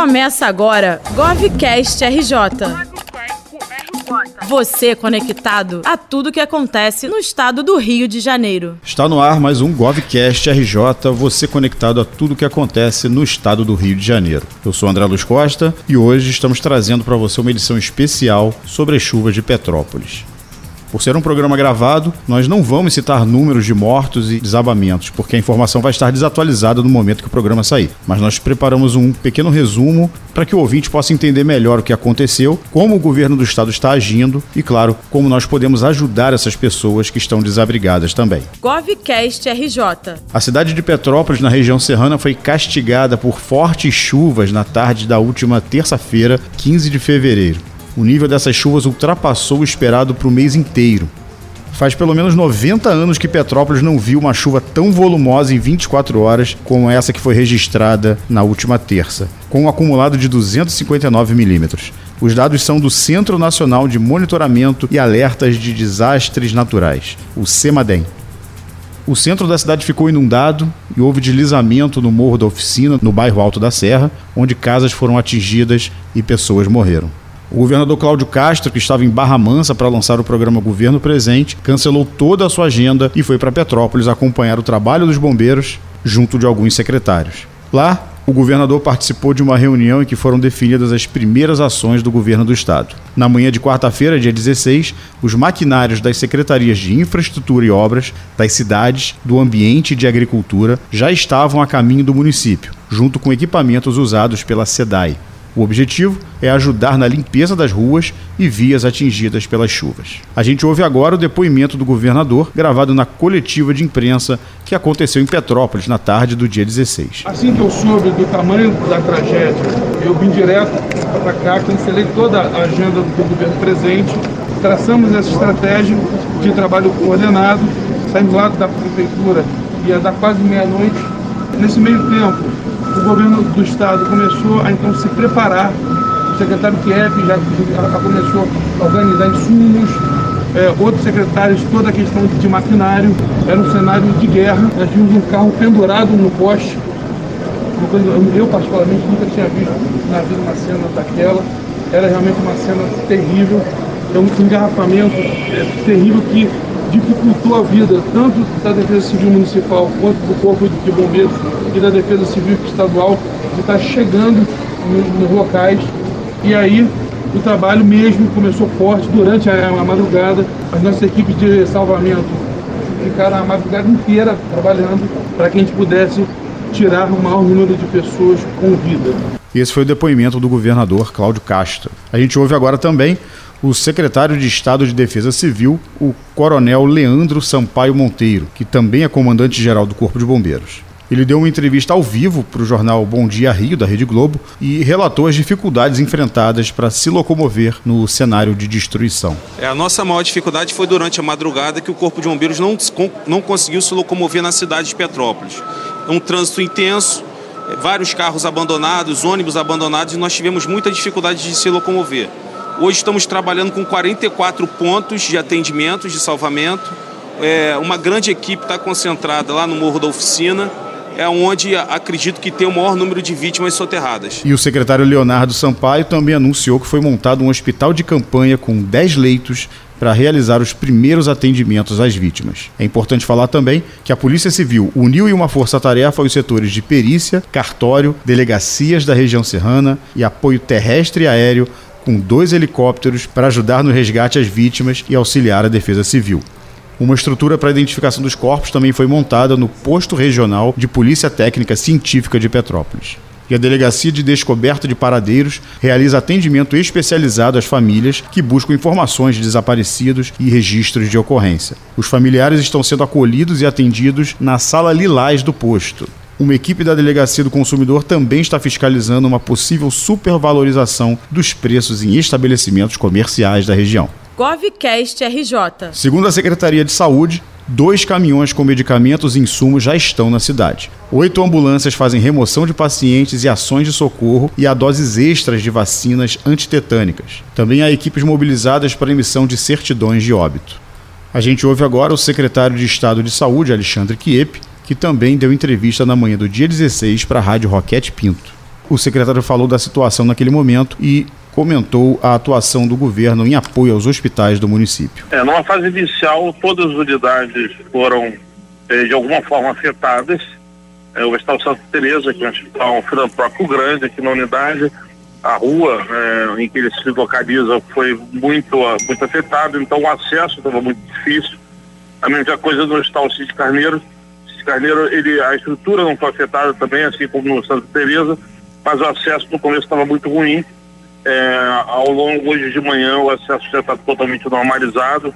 Começa agora GovCast RJ. Você conectado a tudo que acontece no estado do Rio de Janeiro. Está no ar mais um GovCast RJ, você conectado a tudo que acontece no estado do Rio de Janeiro. Eu sou André Luz Costa e hoje estamos trazendo para você uma edição especial sobre as chuvas de Petrópolis. Por ser um programa gravado, nós não vamos citar números de mortos e desabamentos, porque a informação vai estar desatualizada no momento que o programa sair. Mas nós preparamos um pequeno resumo para que o ouvinte possa entender melhor o que aconteceu, como o governo do estado está agindo e, claro, como nós podemos ajudar essas pessoas que estão desabrigadas também. GovCast RJ. A cidade de Petrópolis, na região serrana, foi castigada por fortes chuvas na tarde da última terça-feira, 15 de fevereiro. O nível dessas chuvas ultrapassou o esperado para o mês inteiro. Faz pelo menos 90 anos que Petrópolis não viu uma chuva tão volumosa em 24 horas como essa que foi registrada na última terça, com um acumulado de 259 milímetros. Os dados são do Centro Nacional de Monitoramento e Alertas de Desastres Naturais, o CEMADEM. O centro da cidade ficou inundado e houve deslizamento no Morro da Oficina, no bairro Alto da Serra, onde casas foram atingidas e pessoas morreram. O governador Cláudio Castro, que estava em Barra Mansa para lançar o programa Governo Presente, cancelou toda a sua agenda e foi para Petrópolis acompanhar o trabalho dos bombeiros junto de alguns secretários. Lá, o governador participou de uma reunião em que foram definidas as primeiras ações do governo do estado. Na manhã de quarta-feira, dia 16, os maquinários das secretarias de infraestrutura e obras, das cidades, do ambiente e de agricultura já estavam a caminho do município, junto com equipamentos usados pela SEDAI, o objetivo é ajudar na limpeza das ruas e vias atingidas pelas chuvas. A gente ouve agora o depoimento do governador, gravado na coletiva de imprensa que aconteceu em Petrópolis na tarde do dia 16. Assim que eu soube do tamanho da tragédia, eu vim direto para cá, cancelei toda a agenda do governo presente, traçamos essa estratégia de trabalho coordenado, saímos lá da prefeitura, ia dar quase meia-noite. Nesse meio tempo, o governo do estado começou a então se preparar. O secretário Kiev já, já começou a organizar insumos, é, outros secretários, toda a questão de maquinário. Era um cenário de guerra. Nós tínhamos um carro pendurado no poste. Eu, particularmente, nunca tinha visto na vida uma cena daquela. Era realmente uma cena terrível. É um engarrafamento é, terrível que dificultou a vida tanto da Defesa Civil Municipal quanto do Corpo de Bombeiros e da Defesa Civil Estadual de estar chegando nos locais. E aí o trabalho mesmo começou forte durante a, madrugada. As nossas equipes de salvamento ficaram a madrugada inteira trabalhando para que a gente pudesse tirar o maior número de pessoas com vida. Esse foi o depoimento do governador Cláudio Castro. A gente ouve agora também o secretário de Estado de Defesa Civil, o coronel Leandro Sampaio Monteiro, que também é comandante-geral do Corpo de Bombeiros. Ele deu uma entrevista ao vivo para o jornal Bom Dia Rio, da Rede Globo, e relatou as dificuldades enfrentadas para se locomover no cenário de destruição. É, a nossa maior dificuldade foi durante a madrugada que o Corpo de Bombeiros não, não conseguiu se locomover na cidade de Petrópolis. É um trânsito intenso, é, vários carros abandonados, ônibus abandonados, e nós tivemos muita dificuldade de se locomover. Hoje estamos trabalhando com 44 pontos de atendimento, de salvamento. É, uma grande equipe está concentrada lá no Morro da Oficina, é onde acredito que tem o maior número de vítimas soterradas. E o secretário Leonardo Sampaio também anunciou que foi montado um hospital de campanha com 10 leitos para realizar os primeiros atendimentos às vítimas. É importante falar também que a Polícia Civil uniu em uma força-tarefa os setores de perícia, cartório, delegacias da região serrana e apoio terrestre e aéreo com dois helicópteros para ajudar no resgate às vítimas e auxiliar a Defesa Civil. Uma estrutura para identificação dos corpos também foi montada no Posto Regional de Polícia Técnica Científica de Petrópolis. E a Delegacia de Descoberta de Paradeiros realiza atendimento especializado às famílias que buscam informações de desaparecidos e registros de ocorrência. Os familiares estão sendo acolhidos e atendidos na Sala Lilás do posto. Uma equipe da Delegacia do Consumidor também está fiscalizando uma possível supervalorização dos preços em estabelecimentos comerciais da região. GovCast RJ. Segundo a Secretaria de Saúde, dois caminhões com medicamentos e insumos já estão na cidade. Oito ambulâncias fazem remoção de pacientes e ações de socorro e há doses extras de vacinas antitetânicas. Também há equipes mobilizadas para emissão de certidões de óbito. A gente ouve agora o secretário de Estado de Saúde, Alexandre Kiep, que também deu entrevista na manhã do dia 16 para a Rádio Roquete Pinto. O secretário falou da situação naquele momento e comentou a atuação do governo em apoio aos hospitais do município. É, numa fase inicial, todas as unidades foram eh, de alguma forma afetadas. É, o Hospital Santa Teresa, que é um hospital filantrópico grande aqui na unidade, a rua é, em que ele se localiza foi muito, muito afetado, então o acesso estava muito difícil. A mesma coisa no Hospital Cid Carneiro. Carneiro, ele, a estrutura não foi afetada também, assim como no Santa Teresa, mas o acesso no começo estava muito ruim. É, ao longo hoje de manhã o acesso já está totalmente normalizado,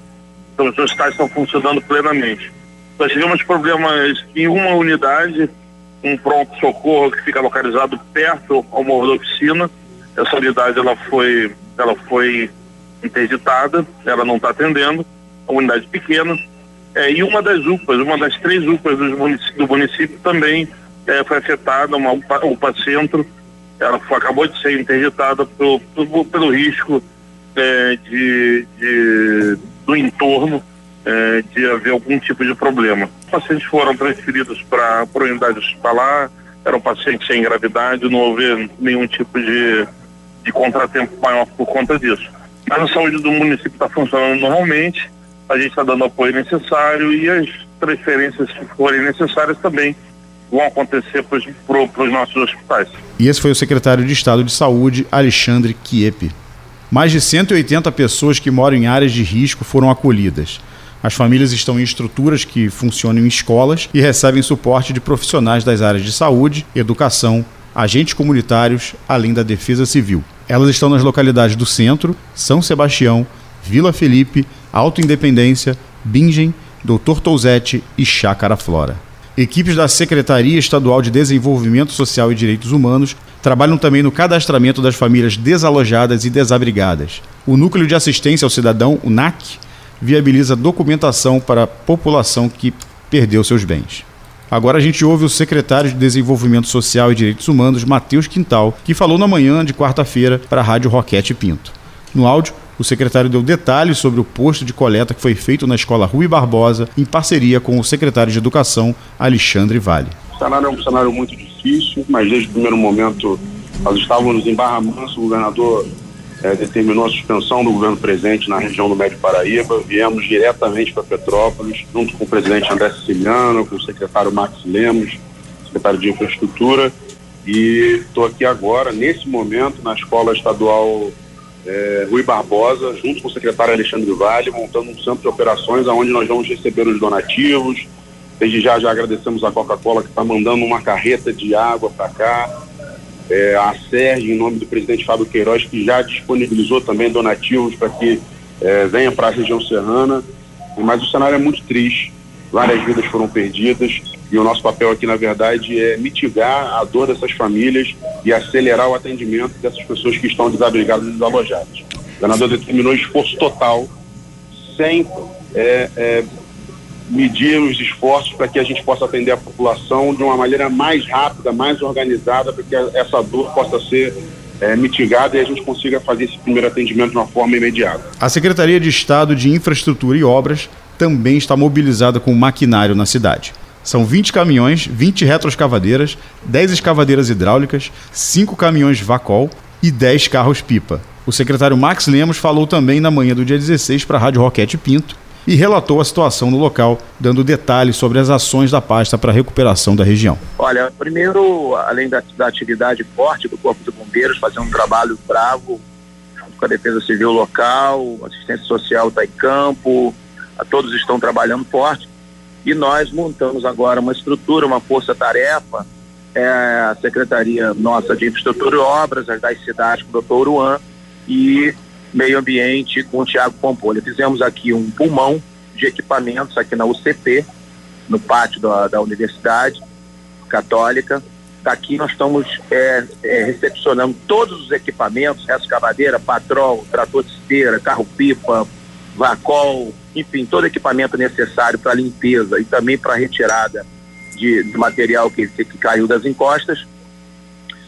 então os hospitais estão funcionando plenamente. Nós tivemos problemas em uma unidade, um pronto-socorro que fica localizado perto ao morro da oficina. Essa unidade ela foi, ela foi interditada, ela não está atendendo, é uma unidade pequena. É, e uma das UPAs, uma das três UPAs do município, do município também é, foi afetada, uma UPA, UPA Centro, ela foi, acabou de ser interditada pelo, pelo, pelo risco é, de, de, do entorno é, de haver algum tipo de problema. Os pacientes foram transferidos para a unidade hospitalar, eram pacientes sem gravidade, não houve nenhum tipo de, de contratempo maior por conta disso. Mas a saúde do município está funcionando normalmente, a gente está dando apoio necessário e as transferências que forem necessárias também vão acontecer para os nossos hospitais. E esse foi o secretário de Estado de Saúde, Alexandre Kiepe. Mais de 180 pessoas que moram em áreas de risco foram acolhidas. As famílias estão em estruturas que funcionam em escolas e recebem suporte de profissionais das áreas de saúde, educação, agentes comunitários, além da Defesa Civil. Elas estão nas localidades do Centro, São Sebastião, Vila Felipe, Alto Independência, Bingen, Doutor Touzete e Chácara Flora. Equipes da Secretaria Estadual de Desenvolvimento Social e Direitos Humanos trabalham também no cadastramento das famílias desalojadas e desabrigadas. O Núcleo de Assistência ao Cidadão, o NAC, viabiliza documentação para a população que perdeu seus bens. Agora a gente ouve o secretário de Desenvolvimento Social e Direitos Humanos, Matheus Quintal, que falou na manhã de quarta-feira para a Rádio Roquete Pinto. No áudio, o secretário deu detalhes sobre o posto de coleta que foi feito na escola Rui Barbosa, em parceria com o secretário de Educação, Alexandre Vale. O cenário é um cenário muito difícil, mas desde o primeiro momento nós estávamos em Barra Mansa, o governador é, determinou a suspensão do governo presente na região do Médio Paraíba. Viemos diretamente para Petrópolis, junto com o presidente André Siciliano, com o secretário Max Lemos, secretário de Infraestrutura. E estou aqui agora, nesse momento, na Escola Estadual é, Rui Barbosa, junto com o secretário Alexandre Vale, montando um centro de operações onde nós vamos receber os donativos. Desde já, já agradecemos a Coca-Cola que está mandando uma carreta de água para cá é, a SERG, em nome do presidente Fábio Queiroz, que já disponibilizou também donativos para que é, venha para a região serrana. Mas o cenário é muito triste, várias vidas foram perdidas e o nosso papel aqui, na verdade, é mitigar a dor dessas famílias e acelerar o atendimento dessas pessoas que estão desabrigadas e desalojadas. O governador determinou esforço total, sem é, é, medir os esforços para que a gente possa atender a população de uma maneira mais rápida, mais organizada, para que essa dor possa ser é, mitigada e a gente consiga fazer esse primeiro atendimento de uma forma imediata. A Secretaria de Estado de Infraestrutura e Obras também está mobilizada com maquinário na cidade. São 20 caminhões, 20 retroescavadeiras, 10 escavadeiras hidráulicas, 5 caminhões Vacol e 10 carros-pipa. O secretário Max Lemos falou também na manhã do dia 16 para a Rádio Roquete Pinto e relatou a situação no local, dando detalhes sobre as ações da pasta para a recuperação da região. Olha, primeiro, além da, da atividade forte do Corpo de Bombeiros, fazendo um trabalho bravo com a Defesa Civil local, assistência social está em campo, todos estão trabalhando forte. E nós montamos agora uma estrutura, uma força-tarefa, é, a Secretaria Nossa de Infraestrutura e Obras, as das cidades com o doutor Uan, e meio ambiente com o Tiago Pompolha. Fizemos aqui um pulmão de equipamentos aqui na UCP, no pátio da, da Universidade Católica. Daqui nós estamos é, é, recepcionando todos os equipamentos, escavadeira, patrol, trator de esteira, carro-pipa, vacol, enfim, todo equipamento necessário para limpeza e também para retirada de, de material que, que caiu das encostas.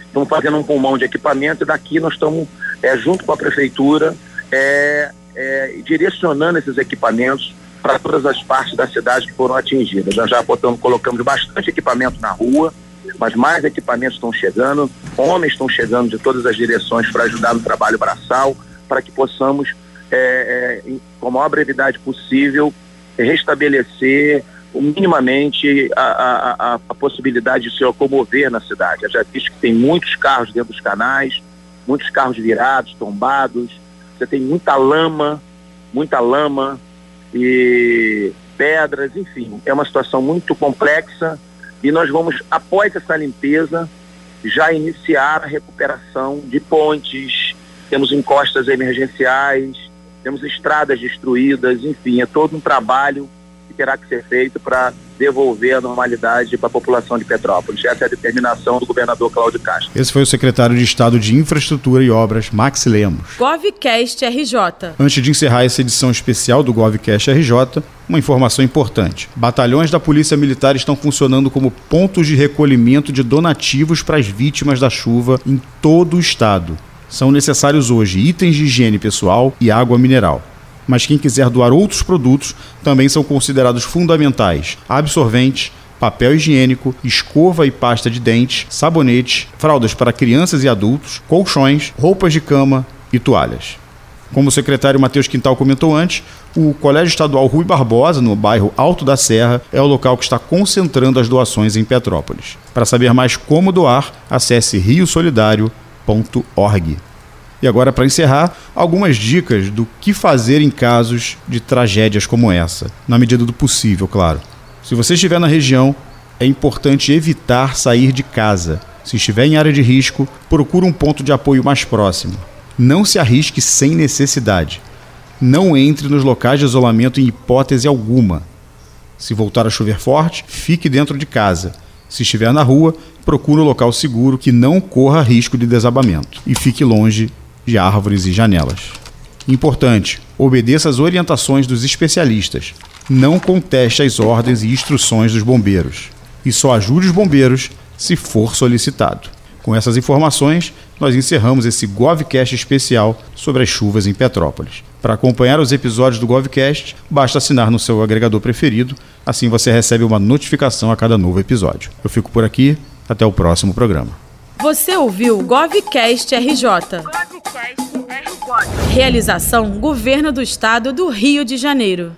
Estamos fazendo um pulmão de equipamento e daqui nós estamos é, junto com a prefeitura, é, é, direcionando esses equipamentos para todas as partes da cidade que foram atingidas. Nós já botamos, colocamos bastante equipamento na rua, mas mais equipamentos estão chegando, homens estão chegando de todas as direções para ajudar no trabalho braçal, para que possamos, é, é, com a maior brevidade possível, restabelecer minimamente a, a, a, possibilidade de se locomover na cidade. Eu já disse que tem muitos carros dentro dos canais, muitos carros virados, tombados, você tem muita lama, muita lama e pedras, enfim, é uma situação muito complexa. E nós vamos, após essa limpeza, já iniciar a recuperação de pontes, temos encostas emergenciais, temos estradas destruídas, enfim, é todo um trabalho que terá que ser feito para devolver a normalidade para a população de Petrópolis. Essa é a determinação do governador Cláudio Castro. Esse foi o secretário de Estado de Infraestrutura e Obras, Max Lemos. GovCast RJ. Antes de encerrar essa edição especial do GovCast RJ, uma informação importante. Batalhões da Polícia Militar estão funcionando como pontos de recolhimento de donativos para as vítimas da chuva em todo o estado. São necessários hoje itens de higiene pessoal e água mineral mas quem quiser doar outros produtos também são considerados fundamentais: absorvente, papel higiênico, escova e pasta de dente, sabonete, fraldas para crianças e adultos, colchões, roupas de cama e toalhas. Como o secretário Matheus Quintal comentou antes, o Colégio Estadual Rui Barbosa, no bairro Alto da Serra, é o local que está concentrando as doações em Petrópolis. Para saber mais como doar, acesse E agora, para encerrar, algumas dicas do que fazer em casos de tragédias como essa, na medida do possível, claro. Se você estiver na região, é importante evitar sair de casa. Se estiver em área de risco, procure um ponto de apoio mais próximo. Não se arrisque sem necessidade. Não entre nos locais de isolamento em hipótese alguma. Se voltar a chover forte, fique dentro de casa. Se estiver na rua, procure um local seguro que não corra risco de desabamento e fique longe de árvores e janelas. Importante: obedeça às orientações dos especialistas. Não conteste as ordens e instruções dos bombeiros. E só ajude os bombeiros se for solicitado. Com essas informações, nós encerramos esse GovCast especial sobre as chuvas em Petrópolis. Para acompanhar os episódios do GovCast, basta assinar no seu agregador preferido, assim você recebe uma notificação a cada novo episódio. Eu fico por aqui, até o próximo programa. Você ouviu GovCast RJ. Realização Governo do Estado do Rio de Janeiro.